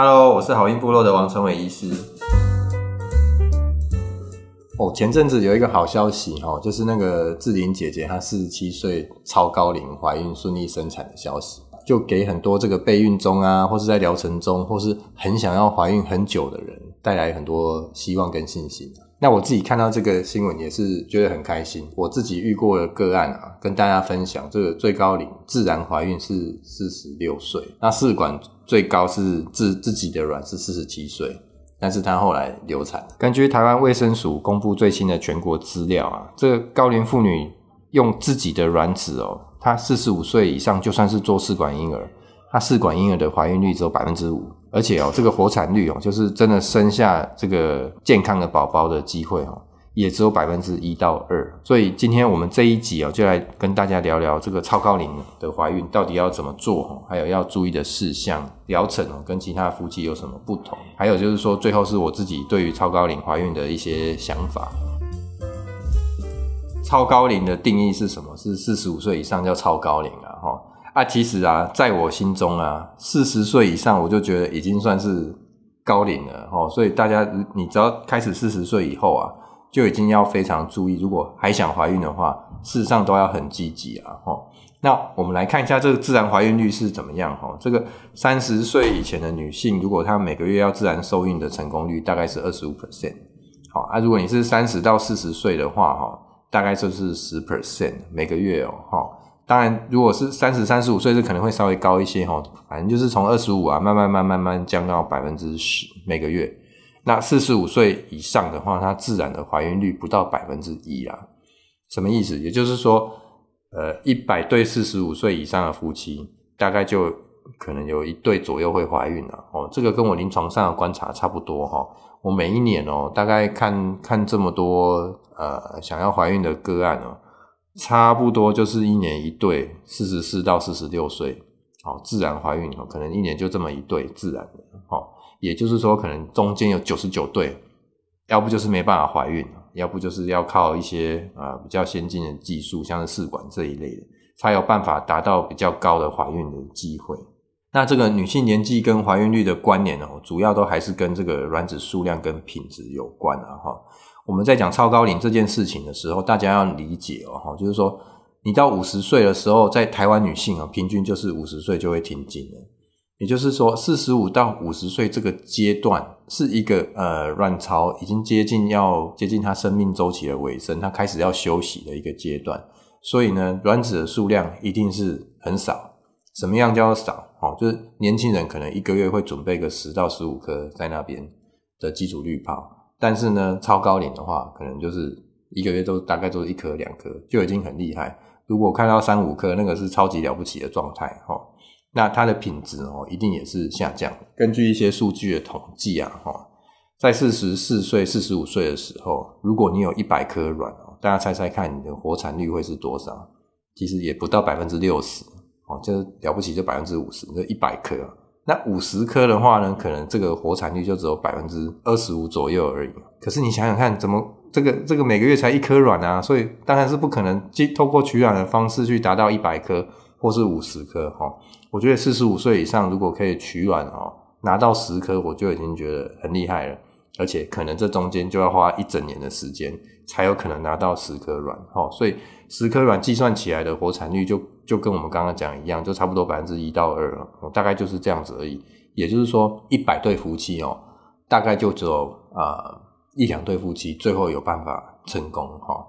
Hello，我是好运部落的王成伟医师。哦，前阵子有一个好消息哦，就是那个志玲姐姐她四十七岁超高龄怀孕顺利生产的消息，就给很多这个备孕中啊，或是在疗程中，或是很想要怀孕很久的人带来很多希望跟信心。那我自己看到这个新闻也是觉得很开心。我自己遇过的个案啊，跟大家分享，这个最高龄自然怀孕是四十六岁，那试管最高是自自己的卵是四十七岁，但是她后来流产。根据台湾卫生署公布最新的全国资料啊，这个高龄妇女用自己的卵子哦，她四十五岁以上就算是做试管婴儿，她试管婴儿的怀孕率只有百分之五。而且哦，这个活产率哦，就是真的生下这个健康的宝宝的机会哦，也只有百分之一到二。所以今天我们这一集哦，就来跟大家聊聊这个超高龄的怀孕到底要怎么做哦，还有要注意的事项、疗程哦，跟其他夫妻有什么不同？还有就是说，最后是我自己对于超高龄怀孕的一些想法。超高龄的定义是什么？是四十五岁以上叫超高龄啊，哈。啊，其实啊，在我心中啊，四十岁以上我就觉得已经算是高龄了哈。所以大家，你只要开始四十岁以后啊，就已经要非常注意，如果还想怀孕的话，事实上都要很积极啊哈。那我们来看一下这个自然怀孕率是怎么样哈。这个三十岁以前的女性，如果她每个月要自然受孕的成功率大概是二十五 percent。好啊，如果你是三十到四十岁的话哈，大概就是十 percent 每个月哦齁。当然，如果是三十、三十五岁，是可能会稍微高一些哈。反正就是从二十五啊，慢慢、慢、慢慢降到百分之十每个月。那四十五岁以上的话，它自然的怀孕率不到百分之一啊。什么意思？也就是说，呃，一百对四十五岁以上的夫妻，大概就可能有一对左右会怀孕了。哦，这个跟我临床上的观察差不多齁。我每一年哦，大概看看这么多呃想要怀孕的个案哦。差不多就是一年一对，四十四到四十六岁，好，自然怀孕哦，可能一年就这么一对自然的，也就是说，可能中间有九十九对，要不就是没办法怀孕，要不就是要靠一些啊比较先进的技术，像是试管这一类的，才有办法达到比较高的怀孕的机会。那这个女性年纪跟怀孕率的关联哦，主要都还是跟这个卵子数量跟品质有关啊，哈。我们在讲超高龄这件事情的时候，大家要理解哦哈，就是说，你到五十岁的时候，在台湾女性啊，平均就是五十岁就会停经了。也就是说，四十五到五十岁这个阶段是一个呃卵巢已经接近要接近它生命周期的尾声，它开始要休息的一个阶段。所以呢，卵子的数量一定是很少。什么样叫做少？哦，就是年轻人可能一个月会准备个十到十五颗在那边的基础滤泡。但是呢，超高龄的话，可能就是一个月都大概都是一颗两颗，就已经很厉害。如果看到三五颗，那个是超级了不起的状态哦。那它的品质哦，一定也是下降。根据一些数据的统计啊，齁，在四十四岁、四十五岁的时候，如果你有一百颗卵哦，大家猜猜看，你的活产率会是多少？其实也不到百分之六十哦，就了不起就百分之五十，就一百颗。那五十颗的话呢，可能这个活产率就只有百分之二十五左右而已。可是你想想看，怎么这个这个每个月才一颗卵啊？所以当然是不可能透过取卵的方式去达到一百颗或是五十颗哈。我觉得四十五岁以上如果可以取卵哦，拿到十颗，我就已经觉得很厉害了。而且可能这中间就要花一整年的时间才有可能拿到十颗卵哈。所以十颗卵计算起来的活产率就。就跟我们刚刚讲一样，就差不多百分之一到二了，大概就是这样子而已。也就是说，一百对夫妻哦，大概就只有啊、一两对夫妻最后有办法成功哈。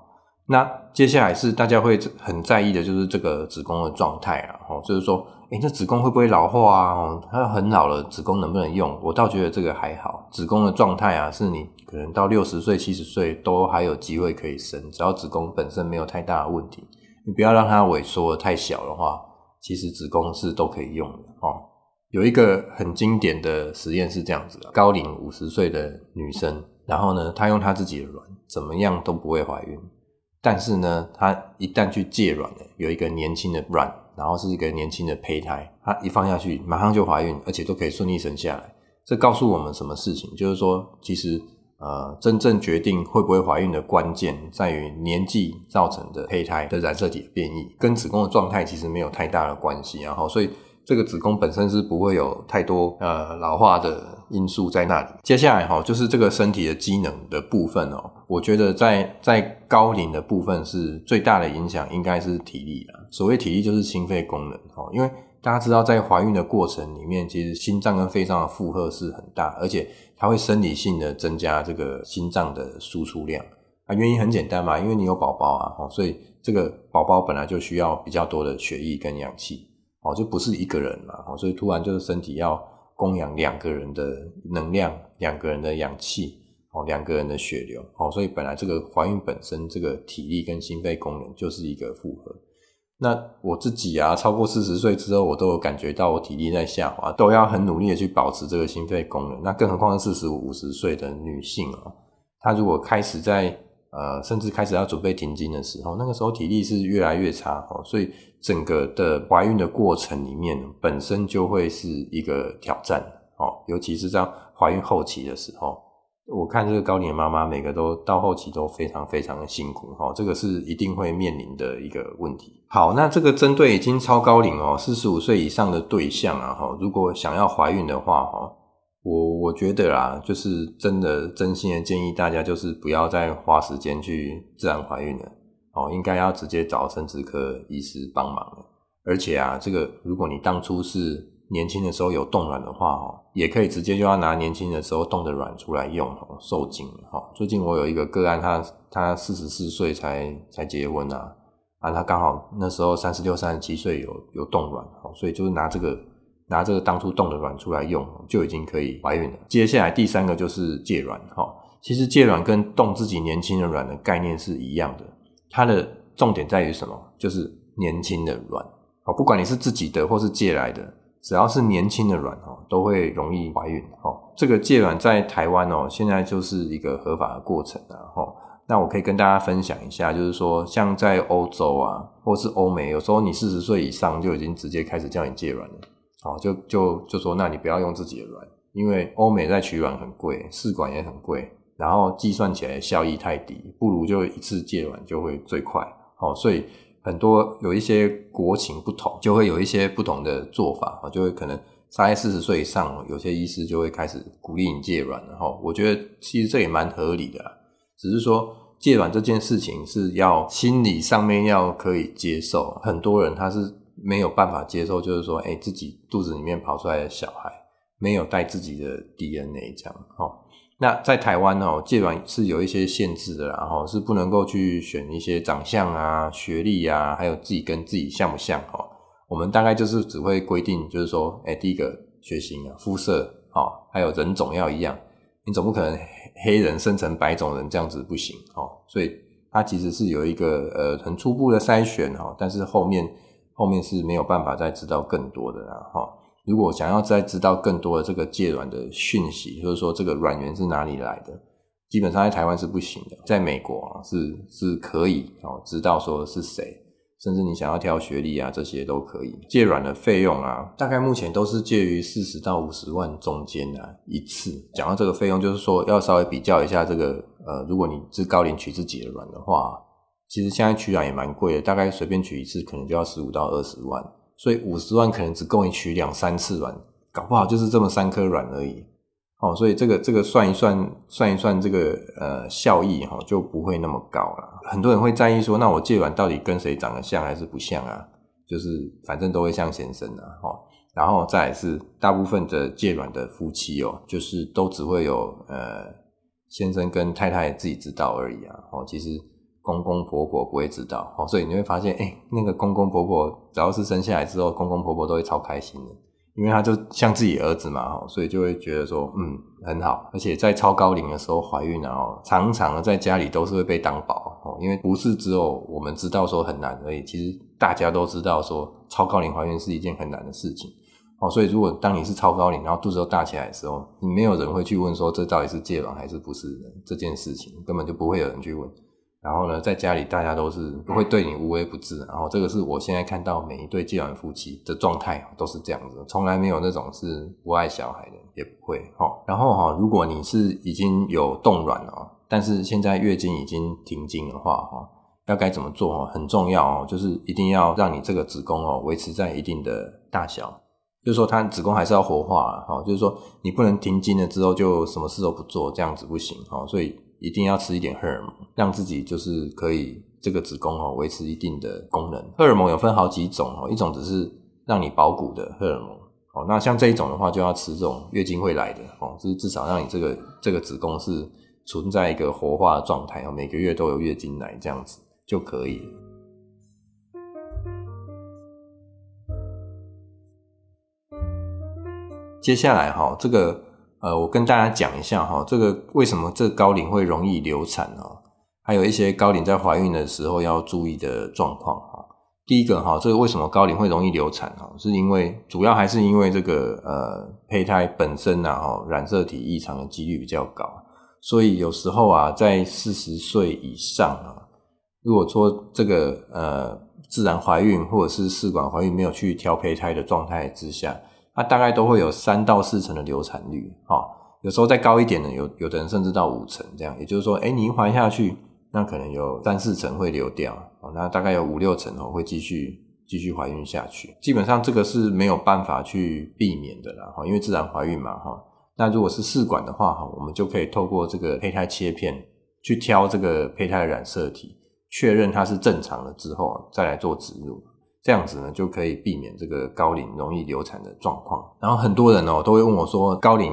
那接下来是大家会很在意的，就是这个子宫的状态啊，哦就是说，诶，这子宫会不会老化啊？它很老了，子宫能不能用？我倒觉得这个还好，子宫的状态啊，是你可能到六十岁、七十岁都还有机会可以生，只要子宫本身没有太大的问题。你不要让它萎缩得太小的话，其实子宫是都可以用的哦。有一个很经典的实验是这样子的：高龄五十岁的女生，然后呢，她用她自己的卵，怎么样都不会怀孕。但是呢，她一旦去借卵了，有一个年轻的卵，然后是一个年轻的胚胎，她一放下去，马上就怀孕，而且都可以顺利生下来。这告诉我们什么事情？就是说，其实。呃，真正决定会不会怀孕的关键，在于年纪造成的胚胎的染色体的变异，跟子宫的状态其实没有太大的关系。然后，所以这个子宫本身是不会有太多呃老化的因素在那里。接下来哈，就是这个身体的机能的部分哦，我觉得在在高龄的部分是最大的影响，应该是体力了。所谓体力就是心肺功能哦，因为大家知道在怀孕的过程里面，其实心脏跟肺脏的负荷是很大，而且它会生理性的增加这个心脏的输出量啊。原因很简单嘛，因为你有宝宝啊，所以这个宝宝本来就需要比较多的血液跟氧气。哦，就不是一个人嘛，哦，所以突然就是身体要供养两个人的能量，两个人的氧气，哦，两个人的血流，哦，所以本来这个怀孕本身这个体力跟心肺功能就是一个负荷。那我自己啊，超过四十岁之后，我都有感觉到我体力在下滑，都要很努力的去保持这个心肺功能。那更何况是四十五、五十岁的女性啊，她如果开始在呃，甚至开始要准备停经的时候，那个时候体力是越来越差哦，所以整个的怀孕的过程里面，本身就会是一个挑战哦，尤其是在怀孕后期的时候，我看这个高龄妈妈，每个都到后期都非常非常的辛苦哦，这个是一定会面临的一个问题。好，那这个针对已经超高龄哦，四十五岁以上的对象啊，哈，如果想要怀孕的话，哈。我我觉得啦，就是真的真心的建议大家，就是不要再花时间去自然怀孕了哦，应该要直接找生殖科医师帮忙了。而且啊，这个如果你当初是年轻的时候有冻卵的话哦，也可以直接就要拿年轻的时候冻的卵出来用哦，受精了哦。最近我有一个个案，他他四十四岁才才结婚啊，啊，他刚好那时候三十六、三十七岁有有冻卵哦，所以就是拿这个。拿这个当初冻的卵出来用，就已经可以怀孕了。接下来第三个就是借卵，哈，其实借卵跟冻自己年轻的卵的概念是一样的，它的重点在于什么？就是年轻的卵，哦，不管你是自己的或是借来的，只要是年轻的卵，哦，都会容易怀孕，哦。这个借卵在台湾哦，现在就是一个合法的过程啊，哈。那我可以跟大家分享一下，就是说，像在欧洲啊，或是欧美，有时候你四十岁以上就已经直接开始叫你借卵了。好，就就就说，那你不要用自己的卵，因为欧美在取卵很贵，试管也很贵，然后计算起来效益太低，不如就一次借卵就会最快。好，所以很多有一些国情不同，就会有一些不同的做法，就会可能在四十岁以上，有些医师就会开始鼓励你借卵，然后我觉得其实这也蛮合理的，只是说借卵这件事情是要心理上面要可以接受，很多人他是。没有办法接受，就是说，哎，自己肚子里面跑出来的小孩没有带自己的 DNA，这样，哦。那在台湾哦，借卵是有一些限制的，然后是不能够去选一些长相啊、学历啊，还有自己跟自己像不像，哦。我们大概就是只会规定，就是说，哎，第一个血型啊、肤色，哦，还有人种要一样，你总不可能黑人生成白种人这样子不行，哦。所以它其实是有一个呃很初步的筛选，哈，但是后面。后面是没有办法再知道更多的啦，哈。如果想要再知道更多的这个借卵的讯息，就是说这个卵源是哪里来的，基本上在台湾是不行的，在美国啊是是可以哦，知道说是谁，甚至你想要挑学历啊这些都可以。借卵的费用啊，大概目前都是介于四十到五十万中间啊一次。讲到这个费用，就是说要稍微比较一下这个呃，如果你是高龄取自己的卵的话。其实现在取卵也蛮贵的，大概随便取一次可能就要十五到二十万，所以五十万可能只够你取两三次卵，搞不好就是这么三颗卵而已。哦，所以这个这个算一算算一算这个呃效益哈就不会那么高了。很多人会在意说，那我借卵到底跟谁长得像还是不像啊？就是反正都会像先生啊，哈。然后再来是大部分的借卵的夫妻哦，就是都只会有呃先生跟太太自己知道而已啊。哦，其实。公公婆婆不会知道，哦，所以你会发现，哎，那个公公婆婆只要是生下来之后，公公婆婆都会超开心的，因为他就像自己儿子嘛，哈，所以就会觉得说，嗯，很好。而且在超高龄的时候怀孕，然后常常在家里都是会被当宝，哦，因为不是只有我们知道说很难而已，其实大家都知道说超高龄怀孕是一件很难的事情，哦，所以如果当你是超高龄，然后肚子都大起来的时候，你没有人会去问说这到底是借卵还是不是的这件事情，根本就不会有人去问。然后呢，在家里大家都是不会对你无微不至，然后这个是我现在看到每一对借卵夫妻的状态都是这样子，从来没有那种是不爱小孩的，也不会哈。然后哈，如果你是已经有冻卵了，但是现在月经已经停经的话哈，要该怎么做哈？很重要哦，就是一定要让你这个子宫哦维持在一定的大小就是说它子宫还是要活化哈，就是说你不能停经了之后就什么事都不做，这样子不行哈，所以一定要吃一点荷尔蒙，让自己就是可以这个子宫哦维持一定的功能。荷尔蒙有分好几种哦，一种只是让你保骨的荷尔蒙哦，那像这一种的话就要吃这种月经会来的哦，就是至少让你这个这个子宫是存在一个活化的状态哦，每个月都有月经来这样子就可以。接下来哈，这个呃，我跟大家讲一下哈，这个为什么这高龄会容易流产呢？还有一些高龄在怀孕的时候要注意的状况哈。第一个哈，这个为什么高龄会容易流产啊？是因为主要还是因为这个呃胚胎本身啊哈染色体异常的几率比较高，所以有时候啊在四十岁以上啊，如果说这个呃自然怀孕或者是试管怀孕没有去挑胚胎的状态之下。它大概都会有三到四成的流产率，哈，有时候再高一点的，有有的人甚至到五成这样。也就是说，诶，你一怀下去，那可能有三四成会流掉，哦那大概有五六成哦会继续继续怀孕下去。基本上这个是没有办法去避免的啦，哈，因为自然怀孕嘛，哈。那如果是试管的话，哈，我们就可以透过这个胚胎切片去挑这个胚胎染色体，确认它是正常的之后，再来做植入。这样子呢，就可以避免这个高龄容易流产的状况。然后很多人哦都会问我说，高龄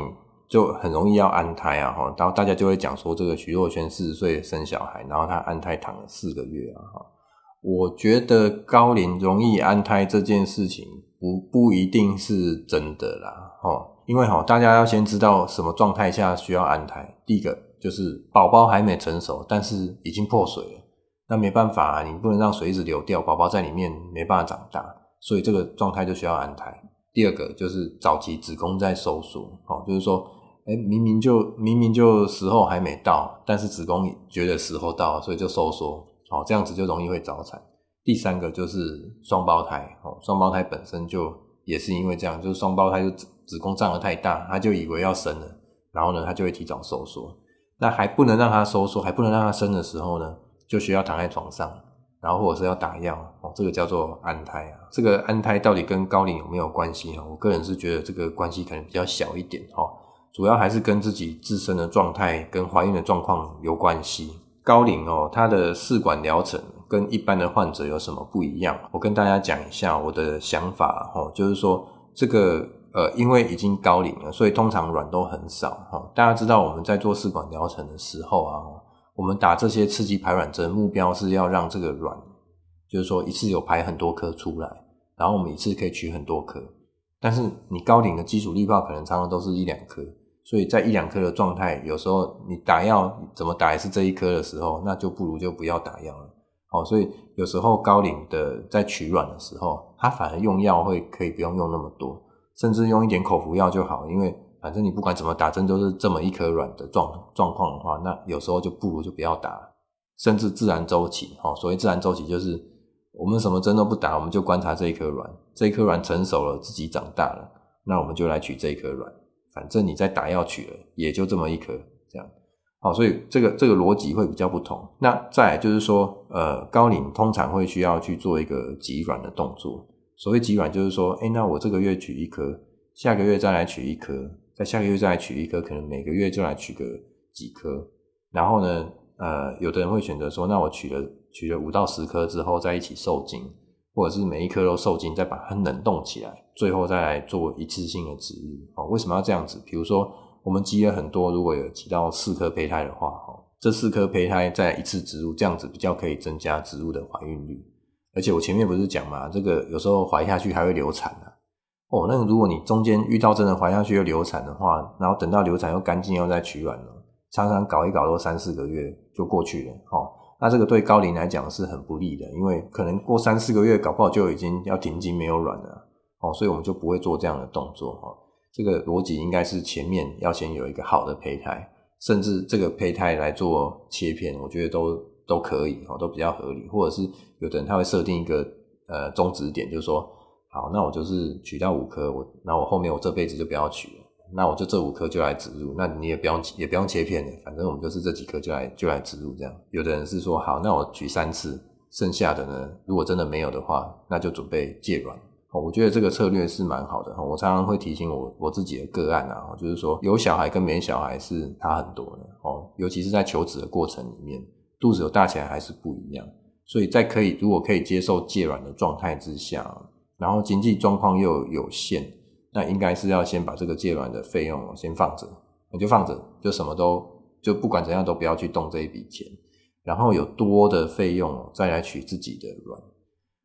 就很容易要安胎啊，哈。然后大家就会讲说，这个徐若瑄四十岁生小孩，然后她安胎躺了四个月啊，哈。我觉得高龄容易安胎这件事情不不一定是真的啦，哈。因为哈，大家要先知道什么状态下需要安胎。第一个就是宝宝还没成熟，但是已经破水了。那没办法啊，你不能让水一直流掉，宝宝在里面没办法长大，所以这个状态就需要安胎。第二个就是早期子宫在收缩，哦，就是说，哎，明明就明明就时候还没到，但是子宫觉得时候到了，所以就收缩，哦，这样子就容易会早产。第三个就是双胞胎，哦，双胞胎本身就也是因为这样，就是双胞胎就子子宫胀得太大，他就以为要生了，然后呢，他就会提早收缩。那还不能让他收缩，还不能让他生的时候呢，就需要躺在床上，然后或者是要打药哦，这个叫做安胎啊。这个安胎到底跟高龄有没有关系啊？我个人是觉得这个关系可能比较小一点哈，主要还是跟自己自身的状态跟怀孕的状况有关系。高龄哦，它的试管疗程跟一般的患者有什么不一样？我跟大家讲一下我的想法哈，就是说这个呃，因为已经高龄了，所以通常卵都很少哈。大家知道我们在做试管疗程的时候啊。我们打这些刺激排卵针，目标是要让这个卵，就是说一次有排很多颗出来，然后我们一次可以取很多颗。但是你高龄的基础滤泡可能常常都是一两颗，所以在一两颗的状态，有时候你打药怎么打也是这一颗的时候，那就不如就不要打药了。哦，所以有时候高龄的在取卵的时候，他反而用药会可以不用用那么多，甚至用一点口服药就好，因为。反正你不管怎么打针都是这么一颗卵的状状况的话，那有时候就不如就不要打，甚至自然周期，哈，所谓自然周期就是我们什么针都不打，我们就观察这一颗卵，这一颗卵成熟了，自己长大了，那我们就来取这一颗卵。反正你在打药取了，也就这么一颗，这样，好，所以这个这个逻辑会比较不同。那再就是说，呃，高龄通常会需要去做一个挤卵的动作。所谓挤卵就是说，哎，那我这个月取一颗，下个月再来取一颗。在下个月再来取一颗，可能每个月就来取个几颗，然后呢，呃，有的人会选择说，那我取了取了五到十颗之后，再一起受精，或者是每一颗都受精，再把它冷冻起来，最后再来做一次性的植入。哦，为什么要这样子？比如说，我们积了很多，如果有挤到四颗胚胎的话，哈，这四颗胚胎再一次植入，这样子比较可以增加植入的怀孕率。而且我前面不是讲嘛，这个有时候怀下去还会流产啊。哦，那如果你中间遇到真的怀下去又流产的话，然后等到流产又干净又再取卵了，常常搞一搞都三四个月就过去了。哦，那这个对高龄来讲是很不利的，因为可能过三四个月搞不好就已经要停经没有卵了。哦，所以我们就不会做这样的动作。哦，这个逻辑应该是前面要先有一个好的胚胎，甚至这个胚胎来做切片，我觉得都都可以，哦，都比较合理。或者是有的人他会设定一个呃终止点，就是说。好，那我就是取掉五颗，我那我后面我这辈子就不要取了，那我就这五颗就来植入，那你也不用也不用切片的，反正我们就是这几颗就来就来植入这样。有的人是说，好，那我取三次，剩下的呢，如果真的没有的话，那就准备借卵。我觉得这个策略是蛮好的。我常常会提醒我我自己的个案啊，就是说有小孩跟没小孩是差很多的哦，尤其是在求子的过程里面，肚子有大起来还是不一样。所以在可以如果可以接受借卵的状态之下，然后经济状况又有限，那应该是要先把这个借卵的费用先放着，你就放着，就什么都就不管怎样都不要去动这一笔钱，然后有多的费用再来取自己的卵。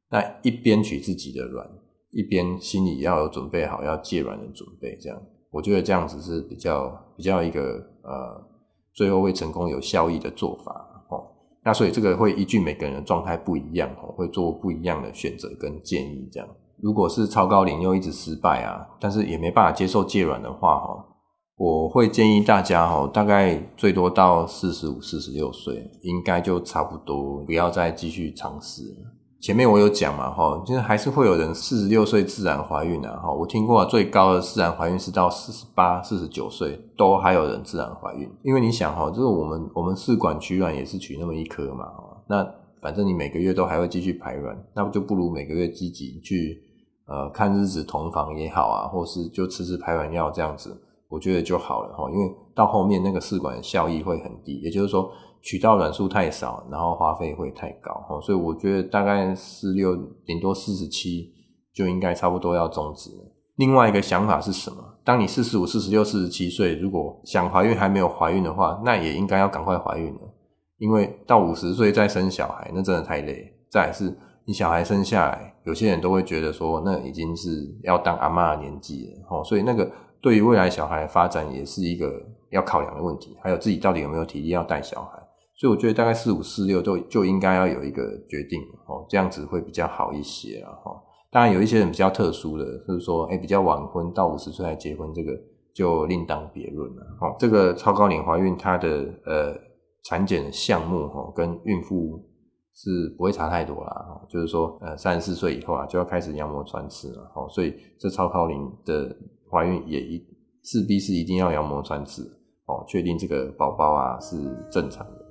那一边取自己的卵，一边心里要有准备好要借卵的准备，这样我觉得这样子是比较比较一个呃，最后会成功有效益的做法哦。那所以这个会依据每个人的状态不一样哦，会做不一样的选择跟建议。这样，如果是超高龄又一直失败啊，但是也没办法接受借卵的话哈，我会建议大家哈，大概最多到四十五、四十六岁，应该就差不多，不要再继续尝试。前面我有讲嘛，哈，就是还是会有人四十六岁自然怀孕啊，哈，我听过最高的自然怀孕是到四十八、四十九岁都还有人自然怀孕，因为你想哈，就是我们我们试管取卵也是取那么一颗嘛，那反正你每个月都还会继续排卵，那不就不如每个月积极去呃看日子同房也好啊，或是就吃吃排卵药这样子，我觉得就好了哈，因为到后面那个试管效益会很低，也就是说。取到卵数太少，然后花费会太高，所以我觉得大概四六顶多四十七就应该差不多要终止了。另外一个想法是什么？当你四十五、四十六、四十七岁，如果想怀孕还没有怀孕的话，那也应该要赶快怀孕了，因为到五十岁再生小孩，那真的太累。再来是你小孩生下来，有些人都会觉得说，那已经是要当阿嬷的年纪了，所以那个对于未来小孩的发展也是一个要考量的问题，还有自己到底有没有体力要带小孩。所以我觉得大概四五四六就就应该要有一个决定哦，这样子会比较好一些啊哈。当然有一些人比较特殊的，就是说哎比较晚婚到五十岁才结婚，这个就另当别论了哈。这个超高龄怀孕它的呃产检项目哈跟孕妇是不会差太多啦，就是说呃三十四岁以后啊就要开始羊膜穿刺了哈，所以这超高龄的怀孕也一势必是一定要羊膜穿刺哦，确定这个宝宝啊是正常的。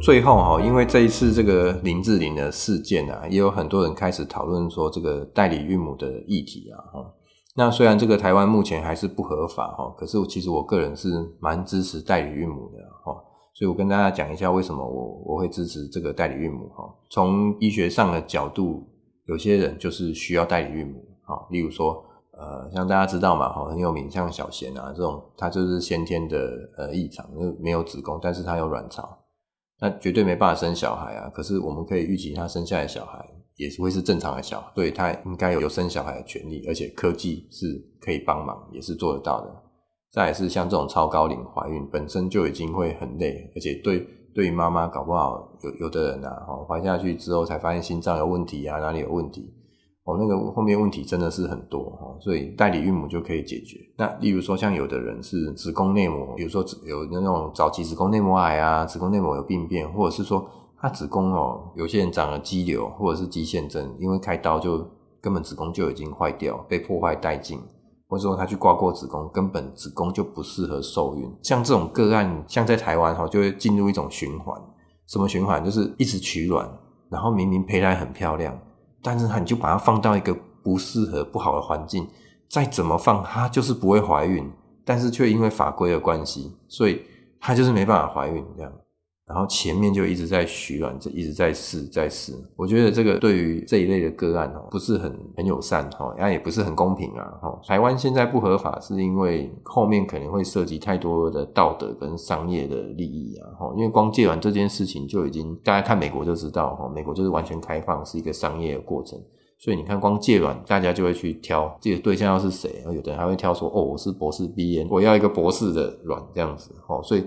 最后哈，因为这一次这个林志玲的事件啊，也有很多人开始讨论说这个代理孕母的议题啊。哈，那虽然这个台湾目前还是不合法哈，可是我其实我个人是蛮支持代理孕母的哈。所以我跟大家讲一下为什么我我会支持这个代理孕母哈。从医学上的角度，有些人就是需要代理孕母啊，例如说呃，像大家知道嘛哈，很有名像小贤啊这种，他就是先天的呃异常，就没有子宫，但是他有卵巢。那绝对没办法生小孩啊！可是我们可以预期，他生下来的小孩也是会是正常的小孩，所以他应该有生小孩的权利，而且科技是可以帮忙，也是做得到的。再来是像这种超高龄怀孕，本身就已经会很累，而且对对于妈妈搞不好有有的人啊，怀下去之后才发现心脏有问题啊，哪里有问题。哦，那个后面问题真的是很多哈，所以代理孕母就可以解决。那例如说，像有的人是子宫内膜，比如说有那种早期子宫内膜癌啊，子宫内膜有病变，或者是说她子宫哦，有些人长了肌瘤或者是肌腺症，因为开刀就根本子宫就已经坏掉，被破坏殆尽，或者说他去刮过子宫，根本子宫就不适合受孕。像这种个案，像在台湾哈，就会进入一种循环。什么循环？就是一直取卵，然后明明胚胎很漂亮。但是你就把它放到一个不适合、不好的环境，再怎么放，它就是不会怀孕。但是却因为法规的关系，所以它就是没办法怀孕这样。然后前面就一直在许卵，这一直在试，在试。我觉得这个对于这一类的个案哦，不是很很友善哈，然后也不是很公平啊哈。台湾现在不合法，是因为后面可能会涉及太多的道德跟商业的利益啊哈。因为光借卵这件事情就已经，大家看美国就知道哈，美国就是完全开放，是一个商业的过程。所以你看，光借卵，大家就会去挑这个对象要是谁，有的人还会挑说，哦，我是博士毕业，我要一个博士的卵这样子哈，所以。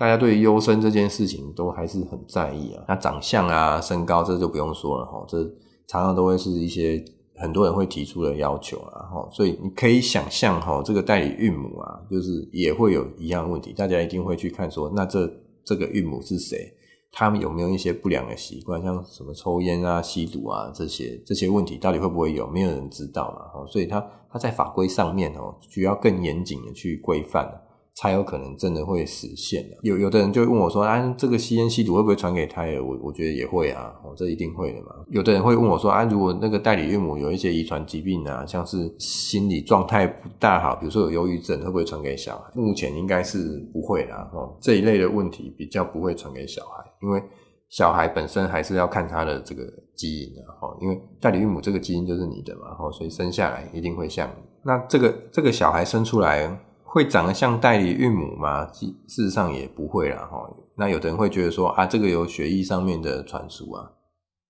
大家对于优生这件事情都还是很在意啊，那长相啊、身高这就不用说了哈，这常常都会是一些很多人会提出的要求啊哈，所以你可以想象哈，这个代理孕母啊，就是也会有一样问题，大家一定会去看说，那这这个孕母是谁？他们有没有一些不良的习惯，像什么抽烟啊、吸毒啊这些这些问题，到底会不会有？没有人知道嘛哈，所以他他在法规上面哦，需要更严谨的去规范。才有可能真的会实现的。有有的人就问我说：“啊，这个吸烟吸毒会不会传给胎儿？”我我觉得也会啊，哦，这一定会的嘛。有的人会问我说：“啊，如果那个代理孕母有一些遗传疾病啊，像是心理状态不大好，比如说有忧郁症，会不会传给小孩？”目前应该是不会啦，哦，这一类的问题比较不会传给小孩，因为小孩本身还是要看他的这个基因的，哦，因为代理孕母这个基因就是你的嘛，哦，所以生下来一定会像。那这个这个小孩生出来。会长得像代理孕母吗？事实上也不会啦，哈。那有的人会觉得说啊，这个有血液上面的传输啊，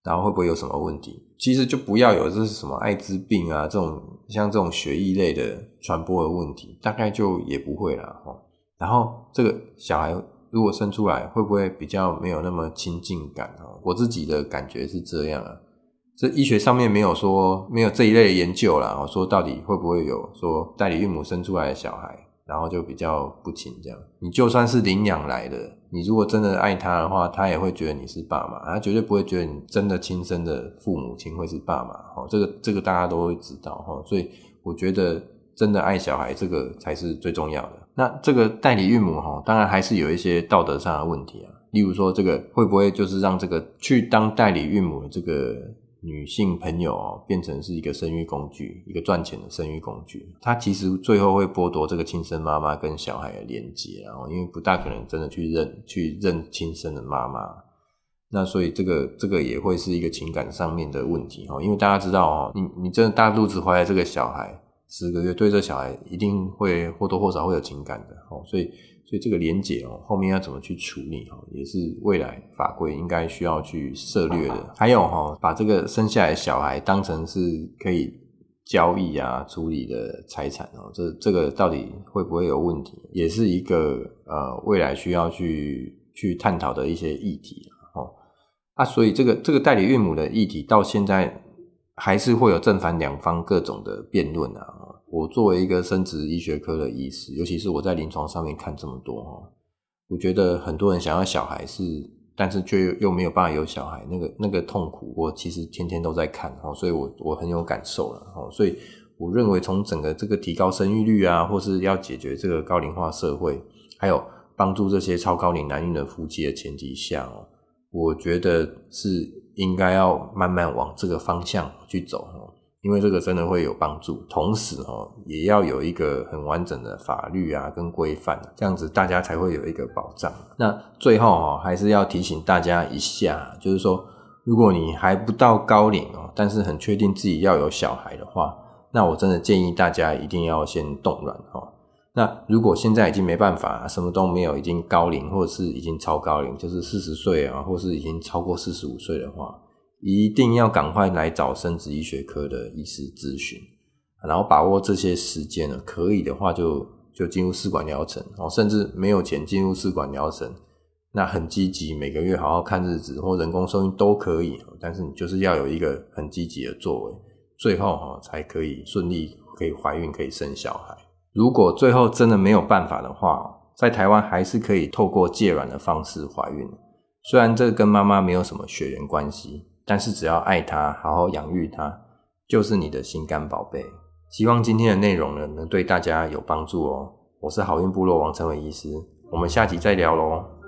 然后会不会有什么问题？其实就不要有这是什么艾滋病啊这种像这种血液类的传播的问题，大概就也不会啦，哈。然后这个小孩如果生出来，会不会比较没有那么亲近感啊？我自己的感觉是这样啊。这医学上面没有说没有这一类的研究啦，说到底会不会有说代理孕母生出来的小孩？然后就比较不亲这样，你就算是领养来的，你如果真的爱他的话，他也会觉得你是爸妈，他绝对不会觉得你真的亲生的父母亲会是爸妈。哦，这个这个大家都会知道哈，所以我觉得真的爱小孩这个才是最重要的。那这个代理孕母哈，当然还是有一些道德上的问题啊，例如说这个会不会就是让这个去当代理孕母的这个。女性朋友哦，变成是一个生育工具，一个赚钱的生育工具。她其实最后会剥夺这个亲生妈妈跟小孩的连接，然后因为不大可能真的去认去认亲生的妈妈。那所以这个这个也会是一个情感上面的问题哦，因为大家知道哦，你你真的大肚子怀了这个小孩十个月，对这小孩一定会或多或少会有情感的哦，所以。所以这个连结哦，后面要怎么去处理哦，也是未来法规应该需要去涉猎的。还有哈，把这个生下来小孩当成是可以交易啊处理的财产哦，这这个到底会不会有问题，也是一个呃未来需要去去探讨的一些议题哦。啊，所以这个这个代理孕母的议题到现在还是会有正反两方各种的辩论啊。我作为一个生殖医学科的医师，尤其是我在临床上面看这么多哈，我觉得很多人想要小孩是，但是却又没有办法有小孩，那个那个痛苦，我其实天天都在看哈，所以我我很有感受了哈，所以我认为从整个这个提高生育率啊，或是要解决这个高龄化社会，还有帮助这些超高龄难孕的夫妻的前提下哦，我觉得是应该要慢慢往这个方向去走哈。因为这个真的会有帮助，同时哦，也要有一个很完整的法律啊跟规范，这样子大家才会有一个保障。那最后哦，还是要提醒大家一下，就是说，如果你还不到高龄哦，但是很确定自己要有小孩的话，那我真的建议大家一定要先冻卵哦。那如果现在已经没办法，什么都没有，已经高龄或者是已经超高龄，就是四十岁啊，或是已经超过四十五岁的话。一定要赶快来找生殖医学科的医师咨询，然后把握这些时间呢，可以的话就就进入试管疗程哦，甚至没有钱进入试管疗程，那很积极，每个月好好看日子或人工受孕都可以，但是你就是要有一个很积极的作为，最后哈才可以顺利可以怀孕可以生小孩。如果最后真的没有办法的话，在台湾还是可以透过借卵的方式怀孕，虽然这跟妈妈没有什么血缘关系。但是只要爱他，好好养育他，就是你的心肝宝贝。希望今天的内容呢，能对大家有帮助哦。我是好运部落王成伟医师，我们下集再聊喽。